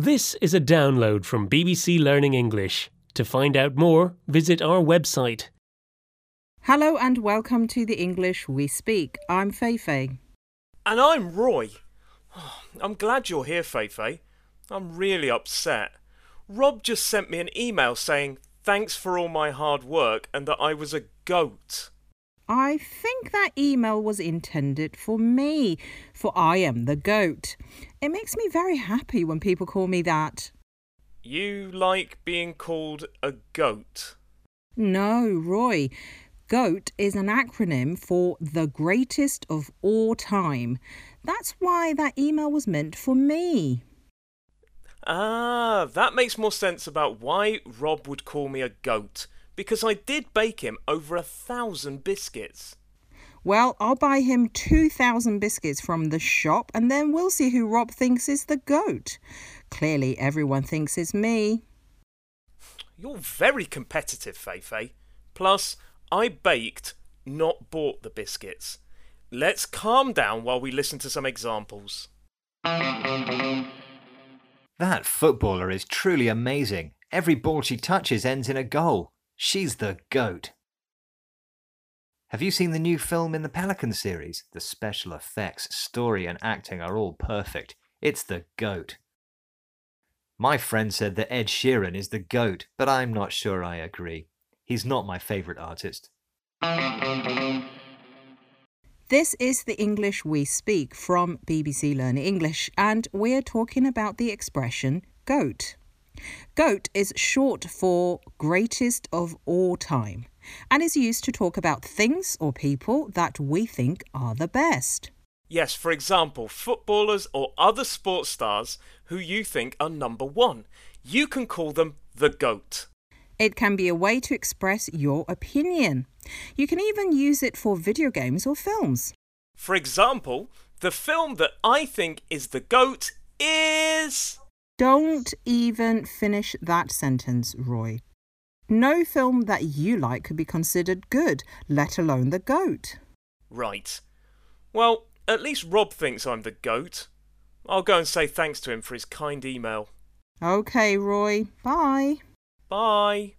This is a download from BBC Learning English. To find out more, visit our website. Hello and welcome to the English we speak. I'm Feifei. And I'm Roy. I'm glad you're here, Feifei. I'm really upset. Rob just sent me an email saying thanks for all my hard work and that I was a goat. I think that email was intended for me, for I am the goat. It makes me very happy when people call me that. You like being called a goat? No, Roy. GOAT is an acronym for the greatest of all time. That's why that email was meant for me. Ah, that makes more sense about why Rob would call me a goat. Because I did bake him over a thousand biscuits. Well, I'll buy him 2,000 biscuits from the shop and then we'll see who Rob thinks is the goat. Clearly, everyone thinks it's me. You're very competitive, Feifei. Plus, I baked, not bought the biscuits. Let's calm down while we listen to some examples. That footballer is truly amazing. Every ball she touches ends in a goal. She's the GOAT. Have you seen the new film in the Pelican series? The special effects, story, and acting are all perfect. It's the GOAT. My friend said that Ed Sheeran is the GOAT, but I'm not sure I agree. He's not my favourite artist. This is the English we speak from BBC Learning English, and we're talking about the expression GOAT. GOAT is short for greatest of all time and is used to talk about things or people that we think are the best. Yes, for example, footballers or other sports stars who you think are number one. You can call them the GOAT. It can be a way to express your opinion. You can even use it for video games or films. For example, the film that I think is the GOAT is. Don't even finish that sentence, Roy. No film that you like could be considered good, let alone the GOAT. Right. Well, at least Rob thinks I'm the GOAT. I'll go and say thanks to him for his kind email. OK, Roy. Bye. Bye.